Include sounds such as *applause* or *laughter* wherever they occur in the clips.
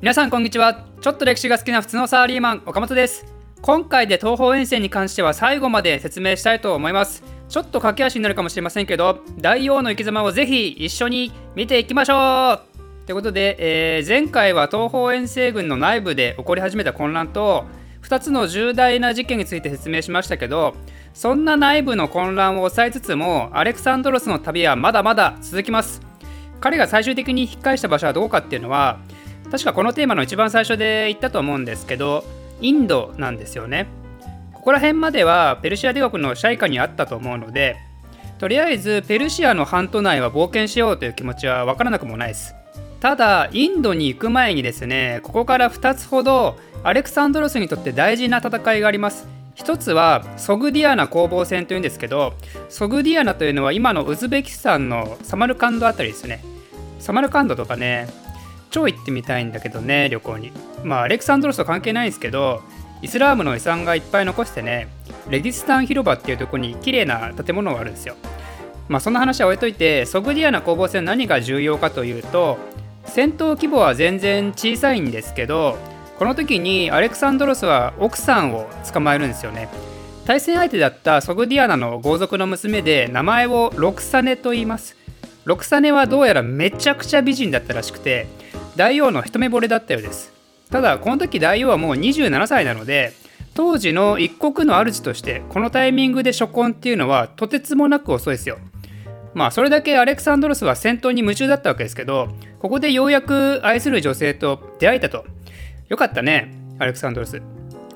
皆さんこんにちは。ちょっと歴史が好きな普通のサラリーマン岡本です。今回で東方遠征に関しては最後まで説明したいと思います。ちょっと駆け足になるかもしれませんけど大王の生き様をぜひ一緒に見ていきましょう。ということで、えー、前回は東方遠征軍の内部で起こり始めた混乱と2つの重大な事件について説明しましたけどそんな内部の混乱を抑えつつもアレクサンドロスの旅はまだまだ続きます。彼が最終的に引っ返した場所はどこかっていうのは確かこのテーマの一番最初で言ったと思うんですけどインドなんですよね。ここら辺まではペルシア帝国の支配下にあったと思うのでとりあえずペルシアの半島内は冒険しようという気持ちは分からなくもないです。ただインドに行く前にですねここから2つほどアレクサンドロスにとって大事な戦いがあります。一つはソグディアナ攻防戦というんですけどソグディアナというのは今のウズベキスタンのサマルカンドあたりですね。サマルカンドとかね超行ってみたいんだけどね旅行に。まあアレクサンドロスと関係ないんですけどイスラームの遺産がいっぱい残してねレディスタン広場っていうとこに綺麗な建物があるんですよ。まあそんな話は置いといてソグディアナ攻防戦何が重要かというと戦闘規模は全然小さいんですけどこの時にアレクサンドロスは奥さんを捕まえるんですよね。対戦相手だったソグディアナの豪族の娘で名前をロクサネと言います。ロクサネはどうやらめちゃくちゃ美人だったらしくて大王の一目惚れだったようです。ただこの時大王はもう27歳なので当時の一国の主としてこのタイミングで初婚っていうのはとてつもなく遅いですよ。まあそれだけアレクサンドロスは戦闘に夢中だったわけですけどここでようやく愛する女性と出会えたと。よかったねアレクサンドロス。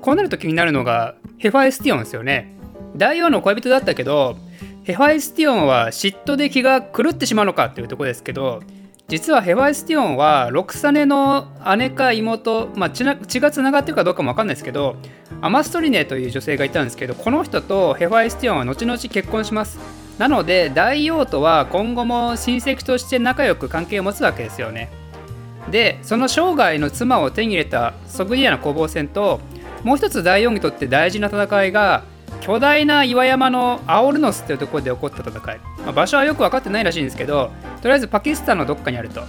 こうなると気になるのがヘファエスティオンですよね。大王の恋人だったけどヘファエスティオンは嫉妬で気が狂ってしまうのかっていうとこですけど実はヘファイスティオンはロクサネの姉か妹、まあ、血がつながってるかどうかも分かんないですけどアマストリネという女性がいたんですけどこの人とヘファイスティオンは後々結婚します。なので大王とは今後も親戚として仲良く関係を持つわけですよね。でその生涯の妻を手に入れたソグディアの攻防戦ともう一つ大王にとって大事な戦いが巨大な岩山のアオルノスっていうところで起こった戦い、まあ、場所はよく分かってないらしいんですけどとりあえずパキスタンのどっかにあると。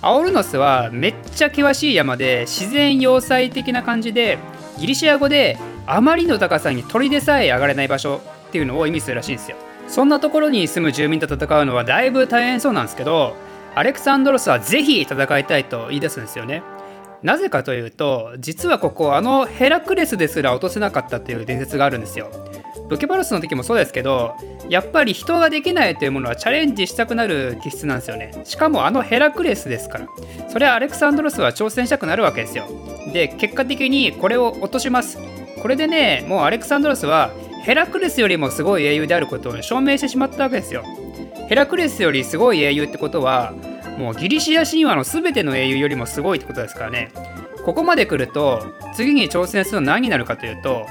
アオルノスはめっちゃ険しい山で自然要塞的な感じでギリシア語であまりの高さに鳥でさえ上がれない場所っていうのを意味するらしいんですよ。そんなところに住む住民と戦うのはだいぶ大変そうなんですけどアレクサンドロスはぜひ戦いたいと言い出すんですよね。なぜかというと実はここあのヘラクレスですら落とせなかったという伝説があるんですよ。ブケバルスの時もそうですけどやっぱり人ができないというものはチャレンジしたくなる気質なんですよね。しかもあのヘラクレスですから。それはアレクサンドロスは挑戦したくなるわけですよ。で結果的にこれを落とします。これでねもうアレクサンドロスはヘラクレスよりもすごい英雄であることを証明してしまったわけですよ。ヘラクレスよりすごい英雄ってことはもうギリシア神話の全ての英雄よりもすごいってことですからね。ここまで来ると次に挑戦するのは何になるかというと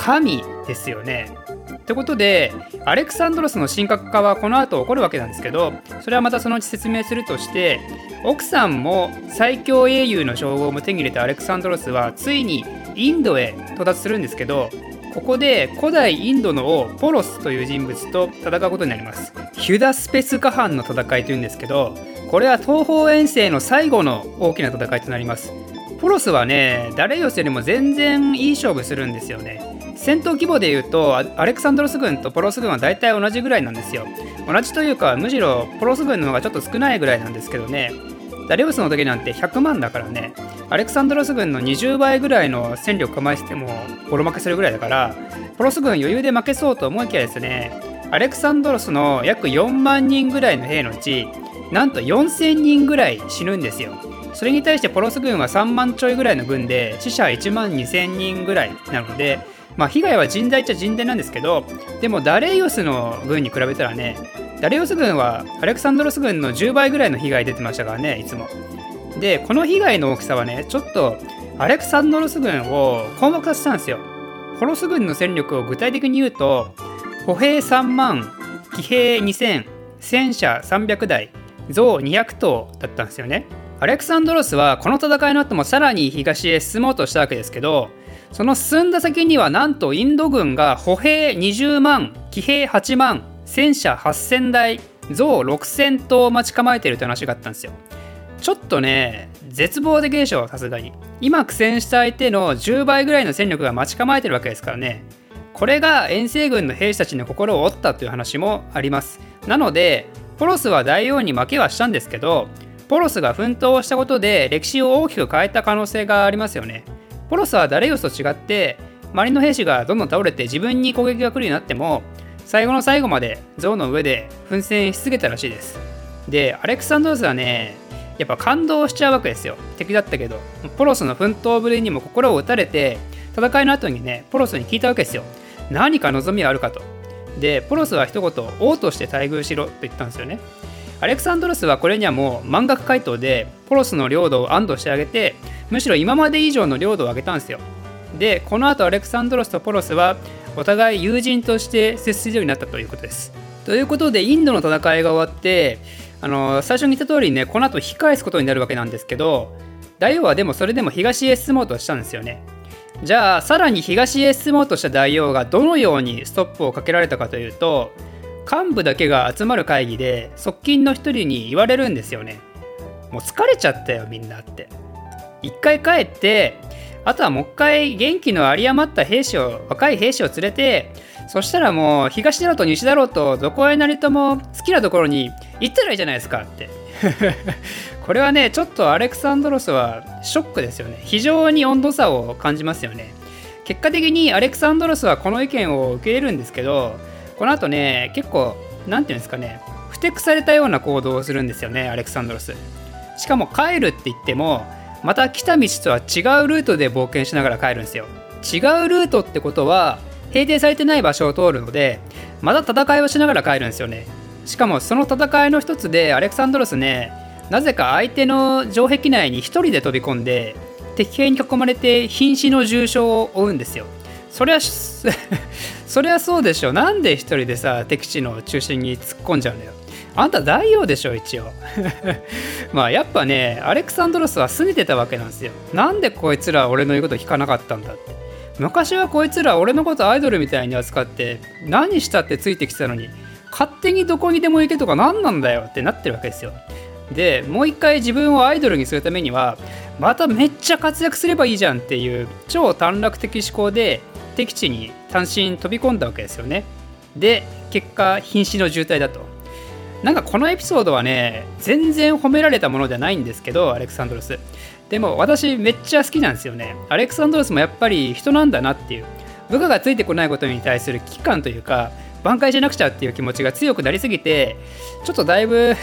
神ですよね。ってことでアレクサンドロスの神格化はこの後起こるわけなんですけどそれはまたそのうち説明するとして奥さんも最強英雄の称号も手に入れたアレクサンドロスはついにインドへ到達するんですけどここで古代インドの王ポロスという人物と戦うことになります。ヒュダスペスカ藩の戦いというんですけどこれは東方遠征の最後の大きな戦いとなります。ポロスはねダレイオスよりも全然いい勝負するんですよね。戦闘規模でいうとアレクサンドロス軍とポロス軍は大体同じぐらいなんですよ。同じというかむしろポロス軍の方がちょっと少ないぐらいなんですけどね。ダレオスの時なんて100万だからね。アレクサンドロス軍の20倍ぐらいの戦力構えててもボロ負けするぐらいだからポロス軍余裕で負けそうと思いきやですねアレクサンドロスの約4万人ぐらいの兵のうちなんと4000人ぐらい死ぬんですよ。それに対してポロス軍は3万ちょいぐらいの軍で死者1万2000人ぐらいなのでまあ被害は甚大っちゃ甚大なんですけどでもダレイオスの軍に比べたらねダレイオス軍はアレクサンドロス軍の10倍ぐらいの被害出てましたからねいつも。でこの被害の大きさはねちょっとアレクサンドロス軍を困惑させたんですよ。ポロス軍の戦力を具体的に言うと歩兵3万騎兵2000戦車300台象200頭だったんですよね。アレクサンドロスはこの戦いの後もさらに東へ進もうとしたわけですけどその進んだ先にはなんとインド軍が歩兵20万騎兵8万戦車8000台象6000頭待ち構えているという話があったんですよ。ちょっとね絶望的でしょさすがに。今苦戦した相手の10倍ぐらいの戦力が待ち構えてるわけですからね。これが遠征軍の兵士たちの心を折ったという話もあります。なのでポロスは大王に負けはしたんですけどポロスが奮闘したことで歴史を大きく変えた可能性がありますよね。ポロスはダレイオスと違って周りの兵士がどんどん倒れて自分に攻撃が来るようになっても最後の最後まで象の上で奮戦し続けたらしいです。でアレクサンドロスはねやっぱ感動しちゃうわけですよ。敵だったけどポロスの奮闘ぶりにも心を打たれて戦いの後にねポロスに聞いたわけですよ。何か望みはあるかと。でポロスは一言王として待遇しろと言ったんですよね。アレクサンドロスはこれにはもう満額回答でポロスの領土を安堵してあげてむしろ今まで以上の領土を上げたんですよでこの後アレクサンドロスとポロスはお互い友人として接するようになったということです。ということでインドの戦いが終わってあの最初に言った通りねこの後引き返すことになるわけなんですけど大王はでもそれでも東へ進もうとしたんですよね。じゃあさらに東へ進もうとした大王がどのようにストップをかけられたかというと幹部だけが集まる会議で側近の一人に言われるんですよね。もう疲れちゃったよみんなって。一回帰ってあとはもう一回元気の有り余った兵士を若い兵士を連れてそしたらもう東だろうと西だろうとどこへなりとも好きなところに行ったらいいじゃないですかって *laughs* これはねちょっとアレクサンドロスはショックですよね非常に温度差を感じますよね結果的にアレクサンドロスはこの意見を受け入れるんですけどこの後ね結構何て言うんですかねふてくされたような行動をするんですよねアレクサンドロス。しかも帰るって言ってもまた来た道とは違うルートで冒険しながら帰るんですよ。違うルートってことは平定されてない場所を通るのでまた戦いをしながら帰るんですよね。しかもその戦いの一つでアレクサンドロスねなぜか相手の城壁内に1人で飛び込んで敵兵に囲まれて瀕死の重傷を負うんですよ。そりゃそりゃそうでしょなんで1人でさ敵地の中心に突っ込んじゃうんだよ。あんた大王でしょ一応。*laughs* まあやっぱねアレクサンドロスは拗ねてたわけなんですよ。なんでこいつら俺の言うこと聞かなかったんだって。昔はこいつら俺のことアイドルみたいに扱って何したってついてきたのに勝手にどこにでも行けとか何なんだよってなってるわけですよ。でもう一回自分をアイドルにするためにはまためっちゃ活躍すればいいじゃんっていう超短絡的思考で敵地に単身飛び込んだわけですよね。で結果瀕死の渋滞だと。なんかこのエピソードはね全然褒められたものではないんですけどアレクサンドロス。でも私めっちゃ好きなんですよね。アレクサンドロスもやっぱり人なんだなっていう。部下がついてこないことに対する危機感というか挽回しなくちゃっていう気持ちが強くなりすぎてちょっとだいぶ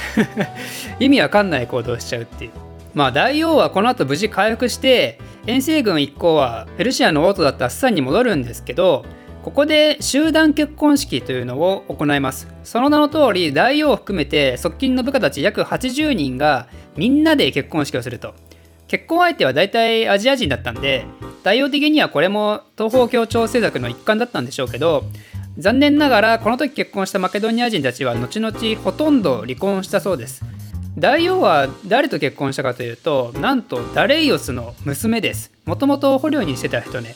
*laughs* 意味わかんない行動しちゃうっていう。まあ大王はこの後無事回復して遠征軍一行はペルシアの王都だったスサンに戻るんですけどここで集団結婚式というのを行います。その名の通り大王を含めて側近の部下たち約80人がみんなで結婚式をすると。結婚相手は大体アジア人だったんで大王的にはこれも東方協調政策の一環だったんでしょうけど残念ながらこの時結婚したマケドニア人たちは後々ほとんど離婚したそうです。大王は誰と結婚したかというとなんとダレイオスの娘です。もともと捕虜にしてた人ね。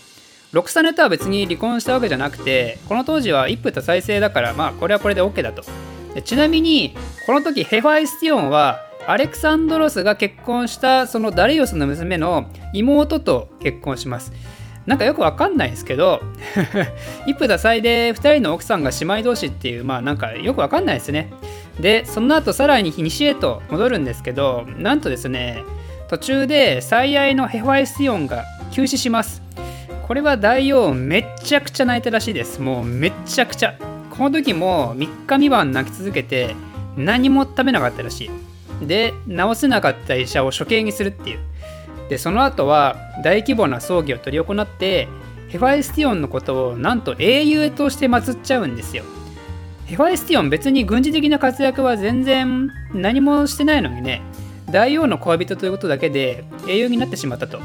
ロクサネとは別に離婚したわけじゃなくてこの当時は一夫多妻制だからまあこれはこれで OK だと。ちなみにこの時ヘファイスティオンはアレクサンドロスが結婚したそのダレイオスの娘の妹と結婚します。なんかよくわかんないんですけど *laughs* 一夫多妻で2人の奥さんが姉妹同士っていうまあなんかよくわかんないですね。でその後さらに西へと戻るんですけどなんとですね途中で最愛のヘファイスティオンが急死します。これは大王めっちゃくちゃ泣いたらしいです。もうめっちゃくちゃ。この時も3日3晩泣き続けて何も食べなかったらしい。で治せなかった医者を処刑にするっていう。でその後は大規模な葬儀を執り行ってヘファイスティオンのことをなんと英雄として祀っちゃうんですよ。ヘファイスティオン別に軍事的な活躍は全然何もしてないのにね大王の恋人ということだけで英雄になってしまったと。こ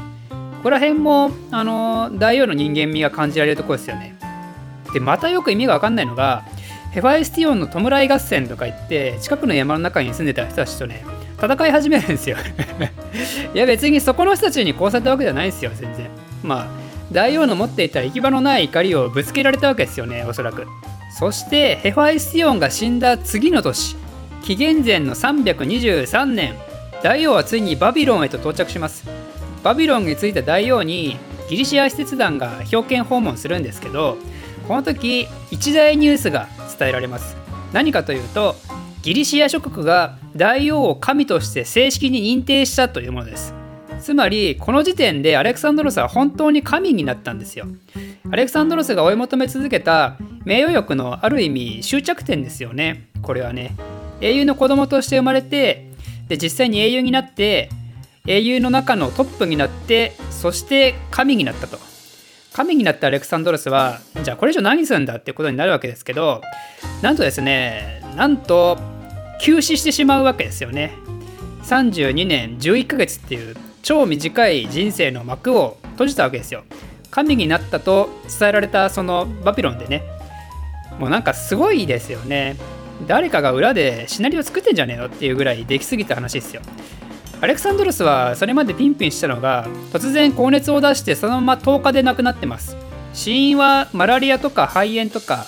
こら辺もあの大王の人間味が感じられるとこですよね。でまたよく意味が分かんないのがヘファイスティオンの弔い合戦とか言って近くの山の中に住んでた人たちとね戦い始めるんですよ。*laughs* いや別にそこの人たちに殺されたわけじゃないですよ全然。まあ大王の持っていた行き場のない怒りをぶつけられたわけですよねおそらく。そしてヘファイスティオンが死んだ次の年紀元前の323年大王はついにバビロンへと到着します。バビロンに着いた大王にギリシア使節団が表敬訪問するんですけどこの時一大ニュースが伝えられます。何かというとギリシア諸国が大王を神として正式に認定したというものです。つまりこの時点でアレクサンドロスは本当に神になったんですよ。アレクサンドロスが追い求め続けた名誉欲のある意味終着点ですよね。これはね英雄の子供として生まれてで実際に英雄になって英雄の中のトップになってそして神になったと。神になったアレクサンドロスはじゃあこれ以上何するんだってことになるわけですけどなんとですねなんと休止してしまうわけですよね。32年11ヶ月っていう超短い人生の幕を閉じたわけですよ。神になったと伝えられたそのバビロンでね。もうなんかすごいですよね。誰かが裏でシナリオ作ってんじゃねえのっていうぐらいできすぎた話ですよ。アレクサンドロスはそれまでピンピンしたのが突然高熱を出してそのまま10日で亡くなってます。死因はマラリアとか肺炎とか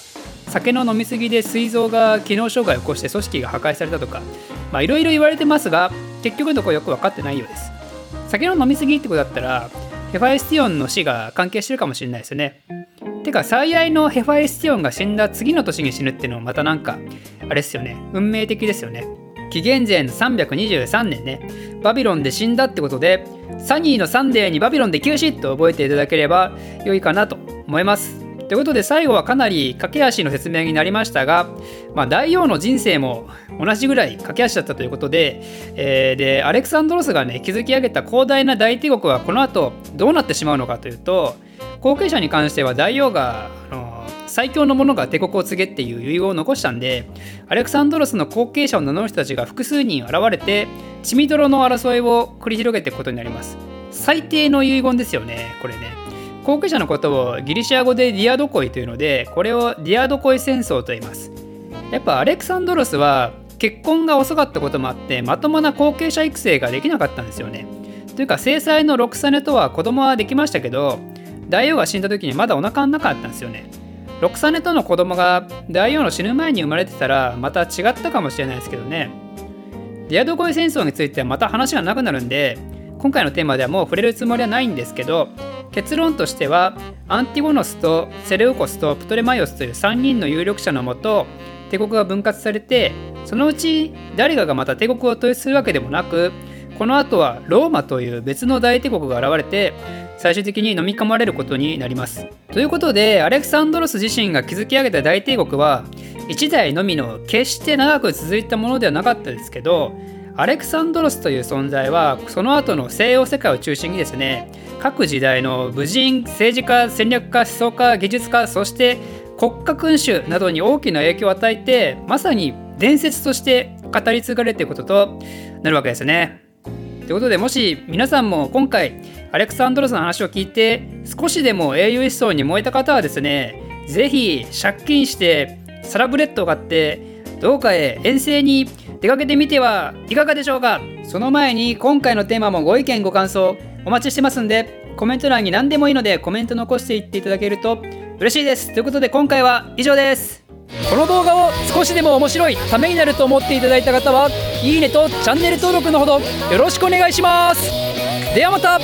酒の飲み過ぎで膵臓が機能障害を起こして組織が破壊されたとかいろいろ言われてますが結局のところよく分かってないようです。酒の飲み過ぎってことだったらヘファエスティオンの死が関係してるかもしれないですよね。てか最愛のヘファエスティオンが死んだ次の年に死ぬっていうのもまたなんかあれっすよね。運命的ですよね。紀元前の323年ね。バビロンで死んだってことでサニーのサンデーにバビロンで急死と覚えていただければ良いかなと思います。ということで最後はかなり駆け足の説明になりましたが、まあ、大王の人生も同じぐらい駆け足だったということで,、えー、でアレクサンドロスがね築き上げた広大な大帝国はこの後どうなってしまうのかというと後継者に関しては大王があの最強の者が帝国を継げっていう遺言を残したんでアレクサンドロスの後継者を名乗る人たちが複数人現れて血みどろの争いを繰り広げていくことになります。最低の遺言ですよねこれね。後継者のことをギリシア語でディアドコイというのでこれをディアドコイ戦争と言います。やっぱアレクサンドロスは結婚が遅かったこともあってまともな後継者育成ができなかったんですよね。というか制裁のロクサネとは子供はできましたけど大王が死んだ時にまだお腹の中あったんですよね。ロクサネとの子供が大王の死ぬ前に生まれてたらまた違ったかもしれないですけどね。ディアドコイ戦争についてはまた話がなくなるんで今回のテーマではもう触れるつもりはないんですけど結論としてはアンティゴノスとセレウコスとプトレマイオスという3人の有力者のもと帝国が分割されてそのうち誰かがまた帝国を統一するわけでもなくこの後はローマという別の大帝国が現れて最終的に飲み込まれることになります。ということでアレクサンドロス自身が築き上げた大帝国は1代のみの決して長く続いたものではなかったですけどアレクサンドロスという存在はその後の西洋世界を中心にですね各時代の武人政治家戦略家思想家技術家そして国家君主などに大きな影響を与えてまさに伝説として語り継がれていることとなるわけですね。ということでもし皆さんも今回アレクサンドロスの話を聞いて少しでも英雄思想に燃えた方はですね是非借金してサラブレッドを買ってどうかへ遠征に出かけてみてはいかがでしょうか？その前に今回のテーマもご意見ご感想お待ちしてますんでコメント欄に何でもいいのでコメント残していっていただけると嬉しいです。ということで今回は以上です。この動画を少しでも面白いためになると思っていただいた方はいいねとチャンネル登録のほどよろしくお願いします。ではまた。